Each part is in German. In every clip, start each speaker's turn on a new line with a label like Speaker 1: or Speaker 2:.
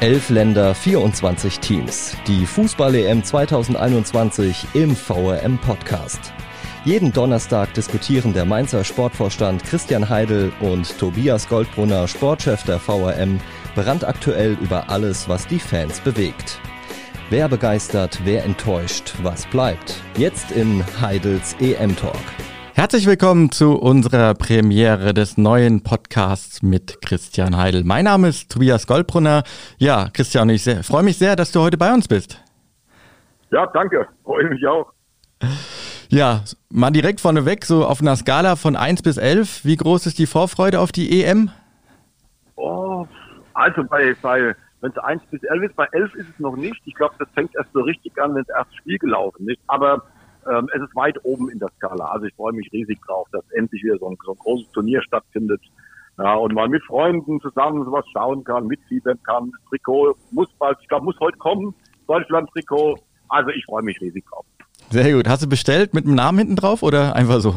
Speaker 1: Elf Länder, 24 Teams. Die Fußball-EM 2021 im VRM-Podcast. Jeden Donnerstag diskutieren der Mainzer Sportvorstand Christian Heidel und Tobias Goldbrunner, Sportchef der VRM, brandaktuell über alles, was die Fans bewegt. Wer begeistert, wer enttäuscht, was bleibt? Jetzt in Heidels EM-Talk.
Speaker 2: Herzlich willkommen zu unserer Premiere des neuen Podcasts mit Christian Heidel. Mein Name ist Tobias Goldbrunner. Ja, Christian, ich sehr, freue mich sehr, dass du heute bei uns bist.
Speaker 3: Ja, danke. Freue mich auch.
Speaker 2: Ja, mal direkt vorneweg, so auf einer Skala von 1 bis 11, wie groß ist die Vorfreude auf die EM?
Speaker 3: Oh, also bei, bei wenn es 1 bis 11 ist, bei 11 ist es noch nicht. Ich glaube, das fängt erst so richtig an, wenn das erste Spiel gelaufen ist. Aber ähm, es ist weit oben in der Skala. Also ich freue mich riesig drauf, dass endlich wieder so ein, so ein großes Turnier stattfindet. Ja, und mal mit Freunden zusammen sowas schauen kann, mitfiebern kann. Das Trikot muss bald, ich glaube, muss heute kommen. Deutschland-Trikot. Also ich freue mich riesig drauf.
Speaker 2: Sehr gut. Hast du bestellt mit einem Namen hinten drauf oder einfach so?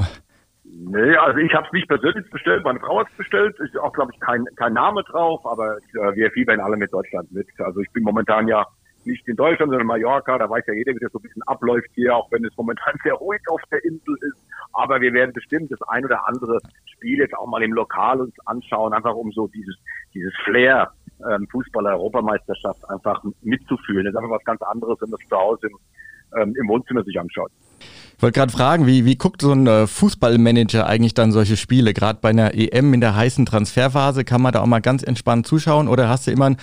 Speaker 3: Nee, also ich habe es nicht persönlich bestellt, meine Frau hat es bestellt. Ist auch, glaube ich, kein, kein Name drauf, aber äh, wir fiebern alle mit Deutschland mit. Also ich bin momentan ja nicht in Deutschland, sondern in Mallorca. Da weiß ja jeder, wie das so ein bisschen abläuft hier, auch wenn es momentan sehr ruhig auf der Insel ist. Aber wir werden bestimmt das ein oder andere Spiel jetzt auch mal im Lokal uns anschauen, einfach um so dieses, dieses Flair ähm, Fußballer-Europameisterschaft einfach mitzufühlen. Das ist einfach was ganz anderes, wenn man es zu Hause im, ähm, im Wohnzimmer sich anschaut.
Speaker 2: Ich wollte gerade fragen, wie, wie guckt so ein äh, Fußballmanager eigentlich dann solche Spiele? Gerade bei einer EM in der heißen Transferphase, kann man da auch mal ganz entspannt zuschauen oder hast du immer ein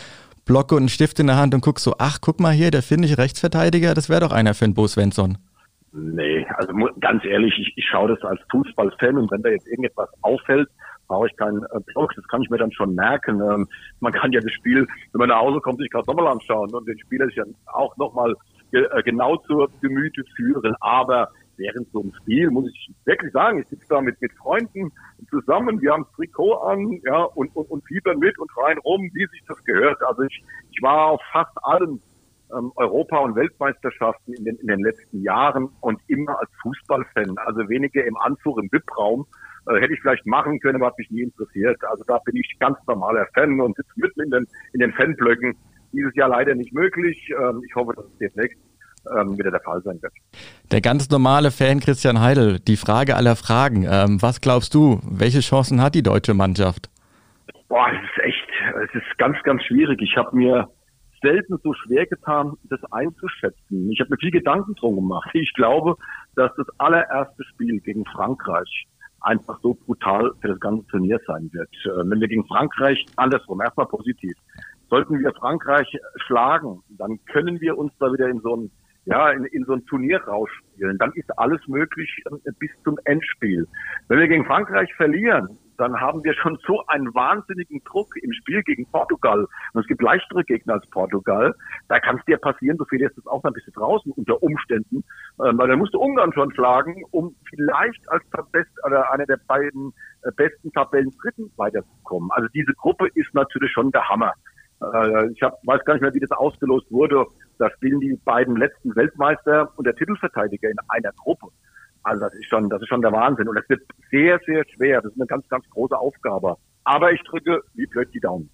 Speaker 2: Block und einen Stift in der Hand und guckst so, ach, guck mal hier, der finnische Rechtsverteidiger, das wäre doch einer für einen Bo Svensson.
Speaker 3: Nee, also ganz ehrlich, ich, ich schaue das als Fußballfan und wenn da jetzt irgendetwas auffällt, brauche ich keinen äh, Blog, das kann ich mir dann schon merken. Ähm, man kann ja das Spiel, wenn man nach Hause kommt, sich gerade nochmal anschauen und den Spieler sich dann auch nochmal ge äh, genau zur Gemüte führen. Aber während so einem Spiel muss ich wirklich sagen, ich sitze da mit, mit Freunden zusammen, wir haben das Trikot an, ja, und, und, und fiebern mit und rein rum, wie sich das gehört. Also ich, ich war auf fast allen ähm, Europa- und Weltmeisterschaften in den, in den letzten Jahren und immer als Fußballfan, also weniger im Anzug, im VIP-Raum, äh, hätte ich vielleicht machen können, aber hat mich nie interessiert. Also da bin ich ganz normaler Fan und sitze mitten in den, in den Fanblöcken. Dieses Jahr leider nicht möglich. Ähm, ich hoffe, dass es demnächst ähm, wieder der Fall sein wird.
Speaker 2: Der ganz normale Fan Christian Heidel, die Frage aller Fragen. Ähm, was glaubst du, welche Chancen hat die deutsche Mannschaft?
Speaker 3: Boah, es ist echt, es ist ganz, ganz schwierig. Ich habe mir selten so schwer getan, das einzuschätzen. Ich habe mir viel Gedanken drum gemacht. Ich glaube, dass das allererste Spiel gegen Frankreich einfach so brutal für das ganze Turnier sein wird. Äh, wenn wir gegen Frankreich, andersrum, erstmal positiv, sollten wir Frankreich schlagen, dann können wir uns da wieder in so ein ja, in, in so ein Turnier rausspielen. Dann ist alles möglich äh, bis zum Endspiel. Wenn wir gegen Frankreich verlieren, dann haben wir schon so einen wahnsinnigen Druck im Spiel gegen Portugal. Und es gibt leichtere Gegner als Portugal. Da kann es dir passieren, du verlierst es auch ein bisschen draußen unter Umständen. Ähm, weil dann musst du Ungarn schon schlagen, um vielleicht als Best, oder einer der beiden äh, besten Tabellen Dritten weiterzukommen. Also diese Gruppe ist natürlich schon der Hammer. Äh, ich hab, weiß gar nicht mehr, wie das ausgelost wurde. Da spielen die beiden letzten Weltmeister und der Titelverteidiger in einer Gruppe. Also das ist schon, das ist schon der Wahnsinn. Und das wird sehr, sehr schwer. Das ist eine ganz, ganz große Aufgabe. Aber ich drücke wie blöd die Daumen.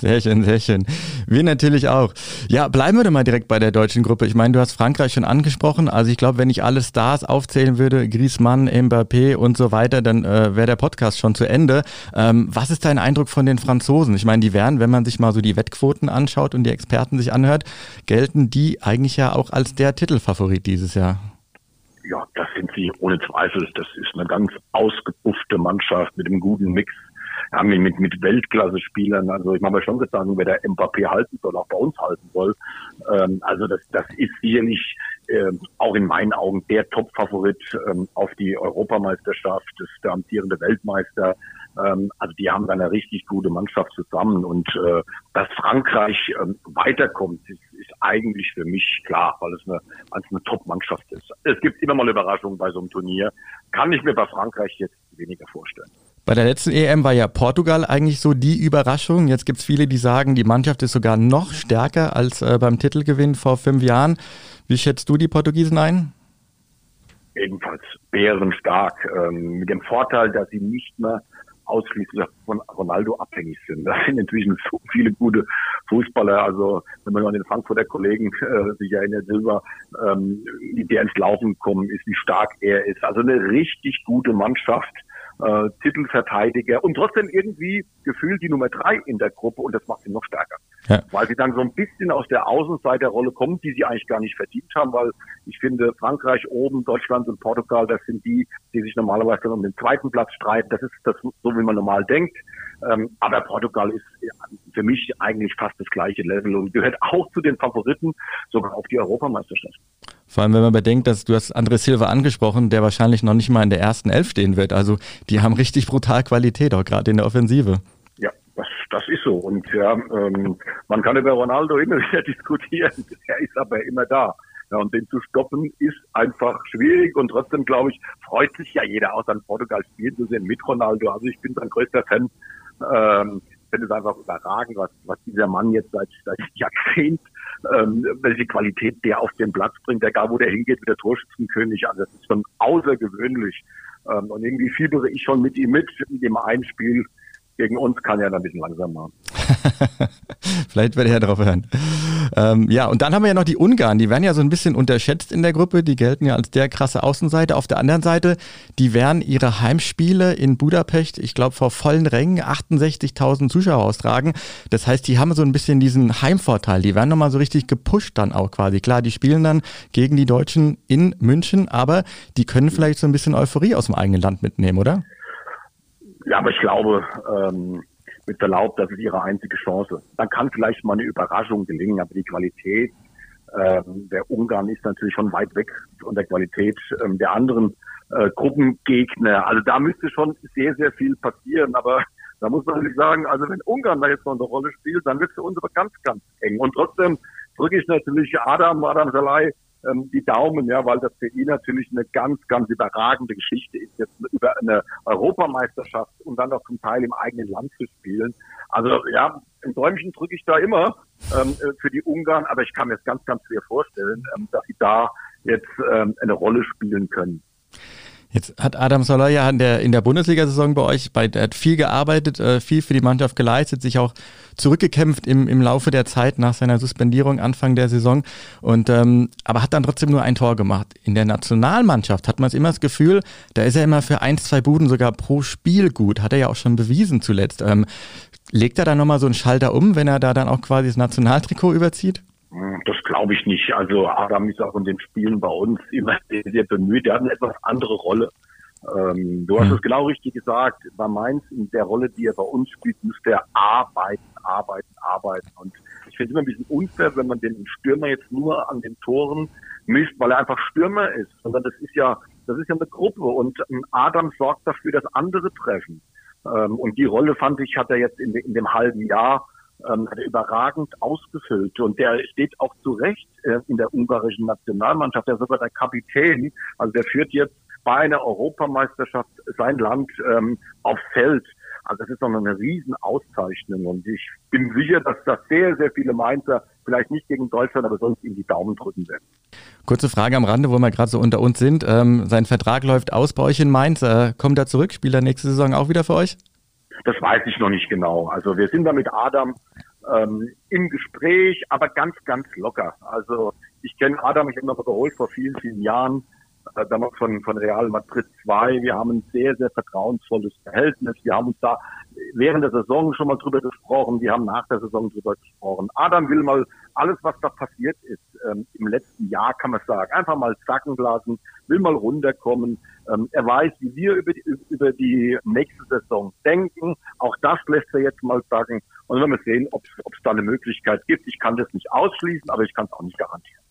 Speaker 2: Sehr schön, sehr schön. Wir natürlich auch. Ja, bleiben wir doch mal direkt bei der deutschen Gruppe. Ich meine, du hast Frankreich schon angesprochen. Also ich glaube, wenn ich alle Stars aufzählen würde, Griezmann, Mbappé und so weiter, dann äh, wäre der Podcast schon zu Ende. Ähm, was ist dein Eindruck von den Franzosen? Ich meine, die wären, wenn man sich mal so die Wettquoten anschaut und die Experten sich anhört, gelten die eigentlich ja auch als der Titelfavorit dieses Jahr.
Speaker 3: Ja, das sind sie ohne Zweifel. Das ist eine ganz ausgebuffte Mannschaft mit einem guten Mix haben wir mit, mit Weltklasse-Spielern, also ich mache mir schon Gedanken, wer der Mbappé halten soll, auch bei uns halten soll. Ähm, also das, das ist sicherlich äh, auch in meinen Augen der Top-Favorit ähm, auf die Europameisterschaft, das der amtierende Weltmeister. Ähm, also die haben da eine richtig gute Mannschaft zusammen und äh, dass Frankreich ähm, weiterkommt, ist, ist eigentlich für mich klar, weil es eine, als eine Top-Mannschaft ist. Es gibt immer mal Überraschungen bei so einem Turnier. Kann ich mir bei Frankreich jetzt weniger vorstellen.
Speaker 2: Bei der letzten EM war ja Portugal eigentlich so die Überraschung. Jetzt gibt es viele, die sagen, die Mannschaft ist sogar noch stärker als äh, beim Titelgewinn vor fünf Jahren. Wie schätzt du die Portugiesen ein?
Speaker 3: Ebenfalls bärenstark. Ähm, mit dem Vorteil, dass sie nicht mehr ausschließlich von Ronaldo abhängig sind. Da sind inzwischen so viele gute Fußballer. Also wenn man an den Frankfurter Kollegen äh, sich erinnert, Silber, ähm, der ins Laufen gekommen ist, wie stark er ist. Also eine richtig gute Mannschaft äh, Titelverteidiger und trotzdem irgendwie gefühlt die Nummer drei in der Gruppe und das macht sie noch stärker. Ja. Weil sie dann so ein bisschen aus der Außenseiterrolle kommen, die sie eigentlich gar nicht verdient haben, weil ich finde, Frankreich oben, Deutschland und Portugal, das sind die, die sich normalerweise dann um den zweiten Platz streiten. Das ist das, so wie man normal denkt. Ähm, aber Portugal ist für mich eigentlich fast das gleiche Level und gehört auch zu den Favoriten, sogar auf die Europameisterschaft.
Speaker 2: Vor allem, wenn man bedenkt, dass du hast André Silva angesprochen, der wahrscheinlich noch nicht mal in der ersten Elf stehen wird. Also die haben richtig brutal Qualität, auch gerade in der Offensive.
Speaker 3: Das, das ist so. Und ja, ähm, man kann über Ronaldo immer wieder diskutieren. Er ist aber immer da. Ja, und den zu stoppen ist einfach schwierig und trotzdem, glaube ich, freut sich ja jeder auch an Portugal spielen zu sehen mit Ronaldo. Also ich bin sein größter Fan. Ähm, ich finde es einfach überragend, was, was dieser Mann jetzt seit, seit Jahrzehnten ähm, welche Qualität der auf den Platz bringt, der gar wo der hingeht, wie der Torschützenkönig. Also das ist schon außergewöhnlich. Ähm, und irgendwie fiebere ich schon mit ihm mit in dem Einspiel gegen uns kann er dann ein bisschen langsamer.
Speaker 2: Vielleicht werde ich ja drauf hören. Ähm, ja, und dann haben wir ja noch die Ungarn. Die werden ja so ein bisschen unterschätzt in der Gruppe. Die gelten ja als der krasse Außenseite. Auf der anderen Seite, die werden ihre Heimspiele in Budapest, ich glaube, vor vollen Rängen 68.000 Zuschauer austragen. Das heißt, die haben so ein bisschen diesen Heimvorteil. Die werden nochmal so richtig gepusht dann auch quasi. Klar, die spielen dann gegen die Deutschen in München, aber die können vielleicht so ein bisschen Euphorie aus dem eigenen Land mitnehmen, oder?
Speaker 3: Ja, aber ich glaube, ähm, mit Verlaub, das ist ihre einzige Chance. Dann kann vielleicht mal eine Überraschung gelingen, aber die Qualität ähm, der Ungarn ist natürlich schon weit weg von der Qualität ähm, der anderen äh, Gruppengegner. Also da müsste schon sehr, sehr viel passieren. Aber da muss man natürlich sagen, also wenn Ungarn da jetzt noch eine Rolle spielt, dann wird es für uns aber ganz, ganz eng. Und trotzdem drücke ich natürlich Adam, Adam Salai ähm, die Daumen, ja, weil das für ihn natürlich eine ganz, ganz überragende Geschichte ist, jetzt über eine Europameisterschaft und dann auch zum Teil im eigenen Land zu spielen. Also ja, ein Träumchen drücke ich da immer ähm, äh, für die Ungarn, aber ich kann mir das ganz, ganz schwer vorstellen, ähm, dass sie da jetzt ähm, eine Rolle spielen können.
Speaker 2: Jetzt hat Adam ja in der, in der Bundesliga-Saison bei euch, bei, er hat viel gearbeitet, äh, viel für die Mannschaft geleistet, sich auch zurückgekämpft im, im Laufe der Zeit nach seiner Suspendierung Anfang der Saison und ähm, aber hat dann trotzdem nur ein Tor gemacht. In der Nationalmannschaft hat man immer das Gefühl, da ist er immer für ein, zwei Buden sogar pro Spiel gut. Hat er ja auch schon bewiesen zuletzt. Ähm, legt er da nochmal so einen Schalter um, wenn er da dann auch quasi das Nationaltrikot überzieht?
Speaker 3: Hm, das glaube ich nicht. Also Adam ist auch in den Spielen bei uns immer sehr, sehr bemüht. Er hat eine etwas andere Rolle. Ähm, du hast hm. es genau richtig gesagt. Bei Mainz in der Rolle, die er bei uns spielt, müsste er arbeiten, arbeiten, arbeiten. Und ich finde es immer ein bisschen unfair, wenn man den Stürmer jetzt nur an den Toren misst, weil er einfach Stürmer ist. Sondern das ist ja, das ist ja eine Gruppe. Und Adam sorgt dafür, dass andere treffen. Ähm, und die Rolle fand ich, hat er jetzt in, in dem halben Jahr ähm, hat er überragend ausgefüllt. Und der steht auch zu Recht äh, in der ungarischen Nationalmannschaft. Der ist sogar der Kapitän. Also der führt jetzt bei einer Europameisterschaft sein Land ähm, aufs Feld. Also das ist doch eine Riesenauszeichnung. Und ich bin sicher, dass das sehr, sehr viele Mainzer vielleicht nicht gegen Deutschland, aber sonst ihm die Daumen drücken werden.
Speaker 2: Kurze Frage am Rande, wo wir gerade so unter uns sind. Ähm, sein Vertrag läuft aus bei euch in Mainz. Äh, kommt er zurück? Spielt er nächste Saison auch wieder für euch?
Speaker 3: Das weiß ich noch nicht genau. Also wir sind da mit Adam ähm, im Gespräch, aber ganz, ganz locker. Also ich kenne Adam, ich habe ihn noch geholt vor vielen, vielen Jahren, damals von, von Real Madrid 2. Wir haben ein sehr, sehr vertrauensvolles Verhältnis. Wir haben uns da während der Saison schon mal drüber gesprochen. Wir haben nach der Saison drüber gesprochen. Adam will mal alles, was da passiert ist, ähm, im letzten Jahr, kann man sagen, einfach mal zacken lassen, will mal runterkommen. Ähm, er weiß, wie wir über die, über die nächste Saison denken. Auch das lässt er jetzt mal sagen. Und dann werden wir sehen, ob es da eine Möglichkeit gibt. Ich kann das nicht ausschließen, aber ich kann es auch nicht garantieren.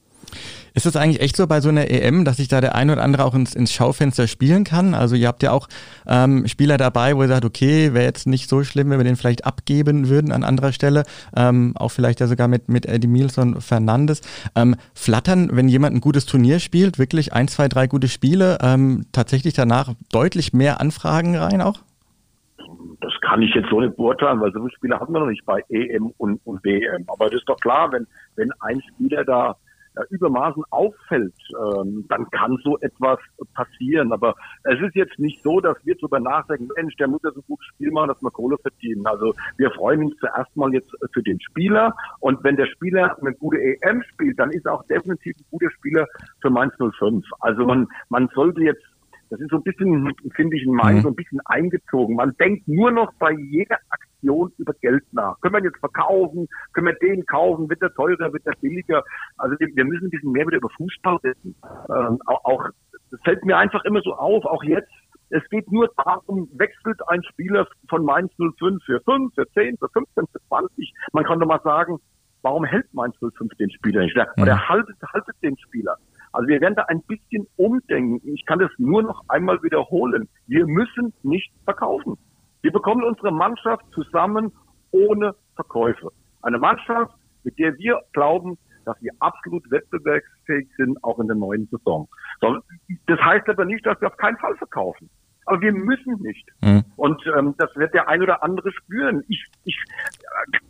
Speaker 2: Ist das eigentlich echt so bei so einer EM, dass sich da der ein oder andere auch ins, ins Schaufenster spielen kann? Also ihr habt ja auch ähm, Spieler dabei, wo ihr sagt, okay, wäre jetzt nicht so schlimm, wenn wir den vielleicht abgeben würden an anderer Stelle. Ähm, auch vielleicht ja sogar mit, mit Eddie Milson Fernandes. Ähm, flattern, wenn jemand ein gutes Turnier spielt, wirklich ein, zwei, drei gute Spiele, ähm, tatsächlich danach deutlich mehr Anfragen rein auch?
Speaker 3: Das kann ich jetzt so nicht beurteilen, weil so viele Spiele hatten wir noch nicht bei EM und, und WM. Aber das ist doch klar, wenn, wenn ein Spieler da ja, übermaßen auffällt, ähm, dann kann so etwas passieren. Aber es ist jetzt nicht so, dass wir darüber nachdenken, Mensch, der muss ja so gut Spiel machen, dass wir Kohle verdienen. Also wir freuen uns zuerst mal jetzt für den Spieler. Und wenn der Spieler eine gute EM spielt, dann ist er auch definitiv ein guter Spieler für Mainz 05. Also man, man sollte jetzt das ist so ein bisschen, finde ich, in Mainz mhm. so ein bisschen eingezogen. Man denkt nur noch bei jeder Aktion über Geld nach. Können wir jetzt verkaufen? Können wir den kaufen? Wird der teurer? Wird der billiger? Also wir müssen ein bisschen mehr wieder über Fußball reden. Ähm, auch, auch, das fällt mir einfach immer so auf, auch jetzt. Es geht nur darum, wechselt ein Spieler von Mainz 05 für 5, für 10, für 15, für 20. Man kann doch mal sagen, warum hält Mainz 05 den Spieler nicht? Oder mhm. haltet, haltet den Spieler. Also wir werden da ein bisschen umdenken. Ich kann das nur noch einmal wiederholen. Wir müssen nicht verkaufen. Wir bekommen unsere Mannschaft zusammen ohne Verkäufe. Eine Mannschaft, mit der wir glauben, dass wir absolut wettbewerbsfähig sind, auch in der neuen Saison. Das heißt aber nicht, dass wir auf keinen Fall verkaufen. Aber wir müssen nicht. Mhm. Und ähm, das wird der ein oder andere spüren. Ich, ich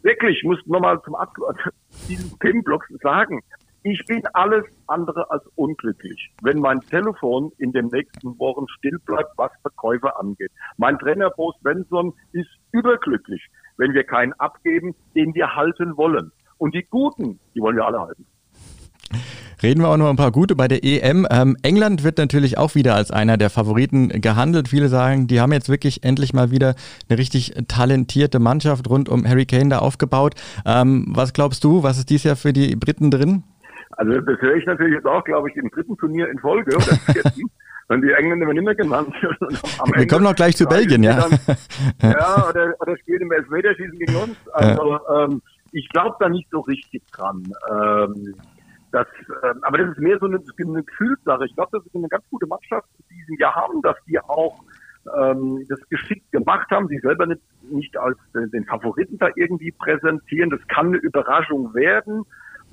Speaker 3: wirklich muss nochmal zum Abschluss dieses Themenblocks sagen. Ich bin alles andere als unglücklich, wenn mein Telefon in den nächsten Wochen still bleibt, was Verkäufe angeht. Mein Trainer Bo Svensson ist überglücklich, wenn wir keinen abgeben, den wir halten wollen. Und die Guten, die wollen wir alle halten.
Speaker 2: Reden wir auch noch ein paar gute bei der EM. Ähm, England wird natürlich auch wieder als einer der Favoriten gehandelt. Viele sagen, die haben jetzt wirklich endlich mal wieder eine richtig talentierte Mannschaft rund um Harry Kane da aufgebaut. Ähm, was glaubst du, was ist dies Jahr für die Briten drin?
Speaker 3: Also das höre ich natürlich jetzt auch, glaube ich, im dritten Turnier in Folge oder vierten. Wenn die Engländer werden immer genannt.
Speaker 2: Wir kommen noch gleich zu Belgien, ja.
Speaker 3: Dann, ja, oder, oder spielen im Elfmeterschießen gegen uns. Also ja. ähm, ich glaube da nicht so richtig dran. Ähm, das, ähm, aber das ist mehr so eine, eine Gefühlssache. Ich glaube, das ist eine ganz gute Mannschaft in diesem Jahr haben, dass die auch ähm, das geschickt gemacht haben, sie selber nicht, nicht als den Favoriten da irgendwie präsentieren. Das kann eine Überraschung werden.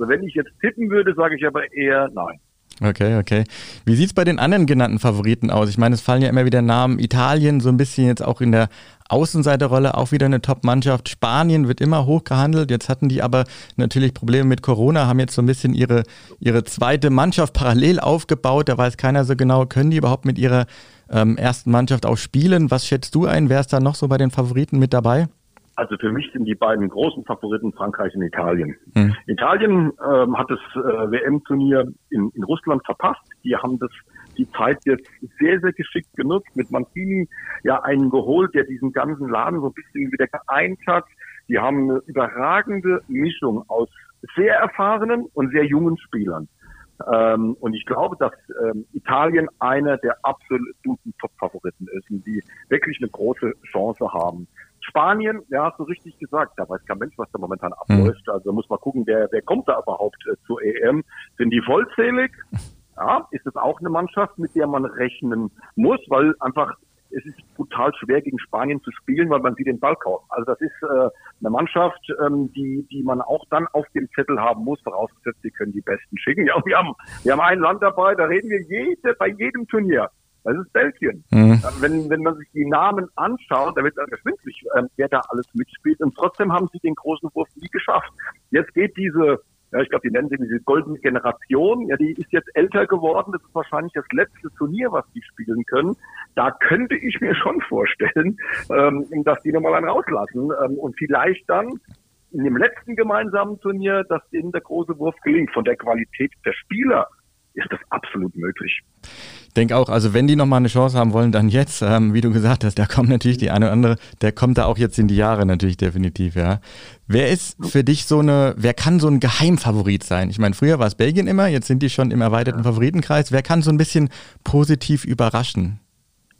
Speaker 3: Also wenn ich jetzt tippen würde, sage ich aber eher nein.
Speaker 2: Okay, okay. Wie sieht es bei den anderen genannten Favoriten aus? Ich meine, es fallen ja immer wieder Namen. Italien so ein bisschen jetzt auch in der Außenseiterrolle, auch wieder eine Top-Mannschaft. Spanien wird immer hoch gehandelt. Jetzt hatten die aber natürlich Probleme mit Corona, haben jetzt so ein bisschen ihre, ihre zweite Mannschaft parallel aufgebaut. Da weiß keiner so genau, können die überhaupt mit ihrer ähm, ersten Mannschaft auch spielen? Was schätzt du ein? Wer ist da noch so bei den Favoriten mit dabei?
Speaker 3: Also für mich sind die beiden großen Favoriten Frankreich und Italien. Mhm. Italien ähm, hat das äh, WM-Turnier in, in Russland verpasst. Die haben das die Zeit jetzt sehr, sehr geschickt genutzt, mit Mancini ja einen geholt, der diesen ganzen Laden so ein bisschen wieder geeint hat. Die haben eine überragende Mischung aus sehr erfahrenen und sehr jungen Spielern. Ähm, und ich glaube, dass ähm, Italien einer der absoluten Top-Favoriten ist und die wirklich eine große Chance haben. Spanien, ja, hast du richtig gesagt, da weiß kein Mensch, was da momentan abläuft. Mhm. Also muss man gucken, wer, wer kommt da überhaupt äh, zur EM. Sind die vollzählig? Ja, ist es auch eine Mannschaft, mit der man rechnen muss, weil einfach es ist brutal schwer gegen Spanien zu spielen, weil man sie den Ball kauft. Also das ist äh, eine Mannschaft, ähm, die die man auch dann auf dem Zettel haben muss, vorausgesetzt, sie können die Besten schicken. Ja, wir haben wir haben ein Land dabei, da reden wir jede bei jedem Turnier das ist Belgien. Mhm. Wenn, wenn man sich die Namen anschaut, da wird dann geschwindlich, äh, wer da alles mitspielt. Und trotzdem haben sie den großen Wurf nie geschafft. Jetzt geht diese, ja, ich glaube, die nennen sie diese goldene Generation, ja, die ist jetzt älter geworden. Das ist wahrscheinlich das letzte Turnier, was die spielen können. Da könnte ich mir schon vorstellen, ähm, dass die nochmal einen rauslassen ähm, und vielleicht dann in dem letzten gemeinsamen Turnier, dass denen der große Wurf gelingt. Von der Qualität der Spieler ist das absolut möglich
Speaker 2: denke auch, also wenn die nochmal eine Chance haben wollen, dann jetzt, ähm, wie du gesagt hast, da kommt natürlich die eine oder andere, der kommt da auch jetzt in die Jahre natürlich definitiv, ja. Wer ist für dich so eine, wer kann so ein Geheimfavorit sein? Ich meine, früher war es Belgien immer, jetzt sind die schon im erweiterten Favoritenkreis. Wer kann so ein bisschen positiv überraschen?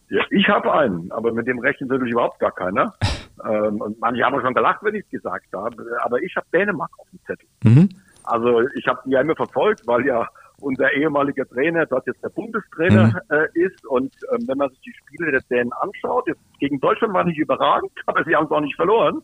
Speaker 3: Ja, ich habe einen, aber mit dem rechnet natürlich überhaupt gar keiner. ähm, und manche haben schon gelacht, wenn ich es gesagt habe, aber ich habe Dänemark auf dem Zettel. Mhm. Also ich habe die ja immer verfolgt, weil ja unser ehemaliger Trainer dort jetzt der Bundestrainer mhm. äh, ist. Und ähm, wenn man sich die Spiele der Dänen anschaut, jetzt gegen Deutschland war nicht überragend, aber sie haben es auch nicht verloren.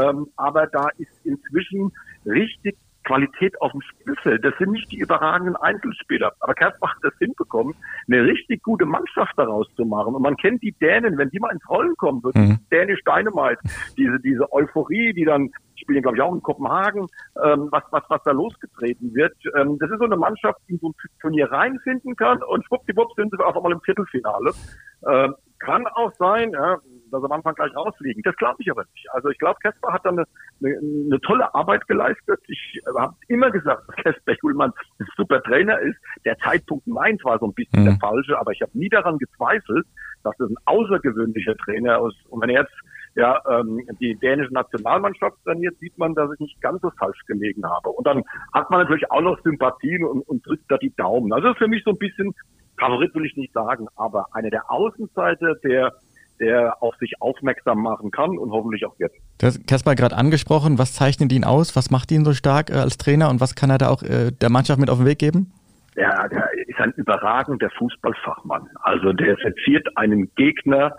Speaker 3: Ähm, aber da ist inzwischen richtig Qualität auf dem Spielfeld. Das sind nicht die überragenden Einzelspieler. Aber Kersbach hat das hinbekommen, eine richtig gute Mannschaft daraus zu machen. Und man kennt die Dänen, wenn die mal ins Rollen kommen würden, mhm. Dänisch Dynamite, diese, diese Euphorie, die dann spielen, glaube ich, auch in Kopenhagen, ähm, was, was, was da losgetreten wird. Ähm, das ist so eine Mannschaft, die in so ein Turnier reinfinden kann und schwuppdiwupp sind sie auf einmal im Viertelfinale. Ähm, kann auch sein, ja, dass am Anfang gleich rausfliegen. Das glaube ich aber nicht. Also ich glaube, Kesper hat da eine, eine, eine tolle Arbeit geleistet. Ich äh, habe immer gesagt, dass Kesper Julmann ein super Trainer ist. Der Zeitpunkt Mainz war so ein bisschen mhm. der falsche, aber ich habe nie daran gezweifelt, dass das ein außergewöhnlicher Trainer ist. Und wenn er jetzt ja, ähm, die dänische Nationalmannschaft trainiert, sieht man, dass ich nicht ganz so falsch gelegen habe. Und dann hat man natürlich auch noch Sympathien und, und drückt da die Daumen. Also für mich so ein bisschen Favorit will ich nicht sagen, aber einer der Außenseiter, der der auf sich aufmerksam machen kann und hoffentlich auch jetzt.
Speaker 2: Du hast Kaspar gerade angesprochen. Was zeichnet ihn aus? Was macht ihn so stark äh, als Trainer und was kann er da auch äh, der Mannschaft mit auf den Weg geben?
Speaker 3: Ja, der ist ein überragender Fußballfachmann. Also der verziert einen Gegner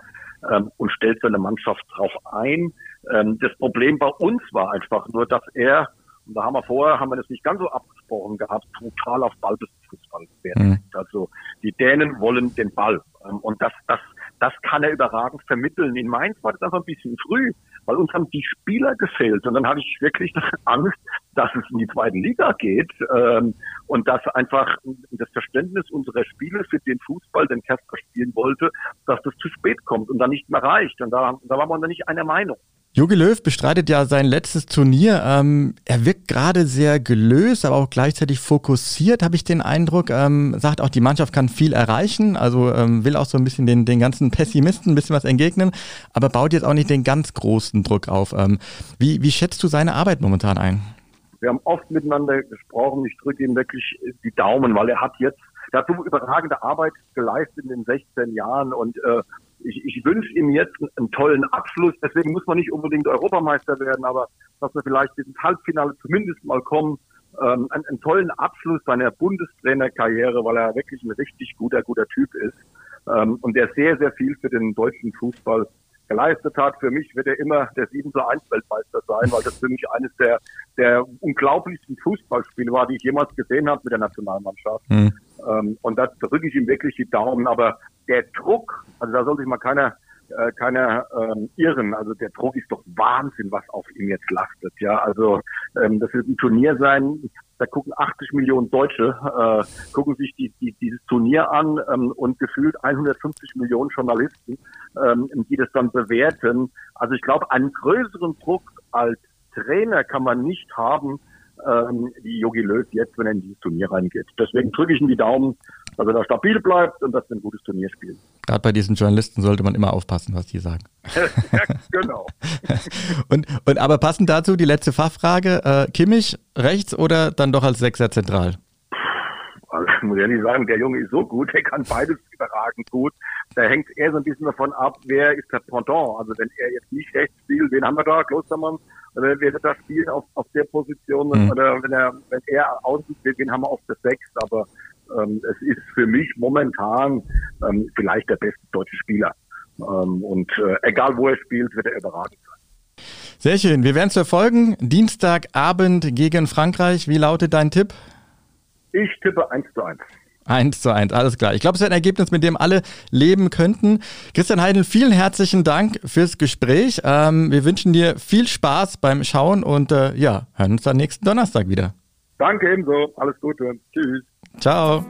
Speaker 3: ähm, und stellt seine Mannschaft drauf ein. Ähm, das Problem bei uns war einfach nur, dass er, und da haben wir vorher, haben wir das nicht ganz so abgesprochen gehabt, total auf Ballbesitzfußball werden. Mhm. Also die Dänen wollen den Ball. Ähm, und das, das, das kann er überragend vermitteln. In Mainz war das einfach ein bisschen früh, weil uns haben die Spieler gefehlt. Und dann hatte ich wirklich Angst, dass es in die zweite Liga geht ähm, und dass einfach das Verständnis unserer Spieler für den Fußball, den Kasper spielen wollte, dass das zu spät kommt und dann nicht mehr reicht. Und da, da waren wir dann nicht einer Meinung.
Speaker 2: Jogi Löw bestreitet ja sein letztes Turnier. Ähm, er wirkt gerade sehr gelöst, aber auch gleichzeitig fokussiert, habe ich den Eindruck. Ähm, sagt auch, die Mannschaft kann viel erreichen, also ähm, will auch so ein bisschen den, den ganzen Pessimisten ein bisschen was entgegnen, aber baut jetzt auch nicht den ganz großen Druck auf. Ähm, wie, wie schätzt du seine Arbeit momentan ein?
Speaker 3: Wir haben oft miteinander gesprochen. Ich drücke ihm wirklich die Daumen, weil er hat jetzt dazu überragende Arbeit geleistet in den 16 Jahren und äh, ich, ich wünsche ihm jetzt einen tollen Abschluss. Deswegen muss man nicht unbedingt Europameister werden, aber dass wir vielleicht ins Halbfinale zumindest mal kommen. Ähm, einen, einen tollen Abschluss seiner Bundestrainerkarriere, weil er wirklich ein richtig guter, guter Typ ist ähm, und der sehr, sehr viel für den deutschen Fußball geleistet hat. Für mich wird er immer der 7 zu 1 Weltmeister sein, weil das für mich eines der, der unglaublichsten Fußballspiele war, die ich jemals gesehen habe mit der Nationalmannschaft. Mhm. Ähm, und da drücke ich ihm wirklich die Daumen. Aber der Druck, also da soll sich mal keiner äh, keiner ähm, irren. Also der Druck ist doch Wahnsinn, was auf ihm jetzt lastet. Ja, also ähm, das wird ein Turnier sein. Da gucken 80 Millionen Deutsche, äh, gucken sich die, die, dieses Turnier an ähm, und gefühlt 150 Millionen Journalisten, ähm, die das dann bewerten. Also ich glaube, einen größeren Druck als Trainer kann man nicht haben, ähm, wie Yogi Löw jetzt, wenn er in dieses Turnier reingeht. Deswegen drücke ich ihm die Daumen, dass er da stabil bleibt und dass wir ein gutes Turnier spielen.
Speaker 2: Gerade bei diesen Journalisten sollte man immer aufpassen, was die sagen.
Speaker 3: ja, genau.
Speaker 2: und, und aber passend dazu die letzte Fachfrage: äh, Kimmich rechts oder dann doch als Sechser zentral?
Speaker 3: Also, ich muss ehrlich sagen, der Junge ist so gut, der kann beides überragend gut. Da hängt eher so ein bisschen davon ab, wer ist der Pendant. Also wenn er jetzt nicht rechts spielt, wen haben wir da? Klostermann oder wer wird da spielen auf, auf der Position? Mhm. Oder wenn er, wenn er außen spielt, wen haben wir auf der Sechs? Aber ähm, es ist für mich momentan ähm, vielleicht der beste deutsche Spieler. Ähm, und äh, egal wo er spielt, wird er überragend sein.
Speaker 2: Sehr schön. Wir werden es verfolgen. Dienstagabend gegen Frankreich. Wie lautet dein Tipp?
Speaker 3: Ich tippe 1 zu 1.
Speaker 2: 1 zu 1, alles klar. Ich glaube, es wird ein Ergebnis, mit dem alle leben könnten. Christian Heidel, vielen herzlichen Dank fürs Gespräch. Ähm, wir wünschen dir viel Spaß beim Schauen und äh, ja, hören uns dann nächsten Donnerstag wieder.
Speaker 3: Danke ebenso. Alles Gute. Tschüss.
Speaker 2: Ciao.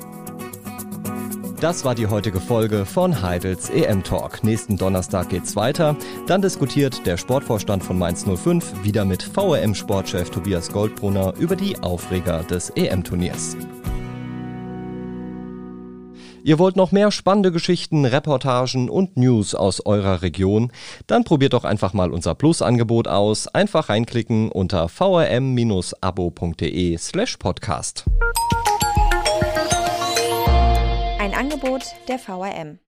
Speaker 1: Das war die heutige Folge von Heidels EM Talk. Nächsten Donnerstag geht's weiter. Dann diskutiert der Sportvorstand von Mainz 05 wieder mit VRM-Sportchef Tobias Goldbrunner über die Aufreger des EM-Turniers. Ihr wollt noch mehr spannende Geschichten, Reportagen und News aus eurer Region? Dann probiert doch einfach mal unser Plus-Angebot aus. Einfach reinklicken unter vrm-abo.de slash podcast.
Speaker 4: Angebot der VRM.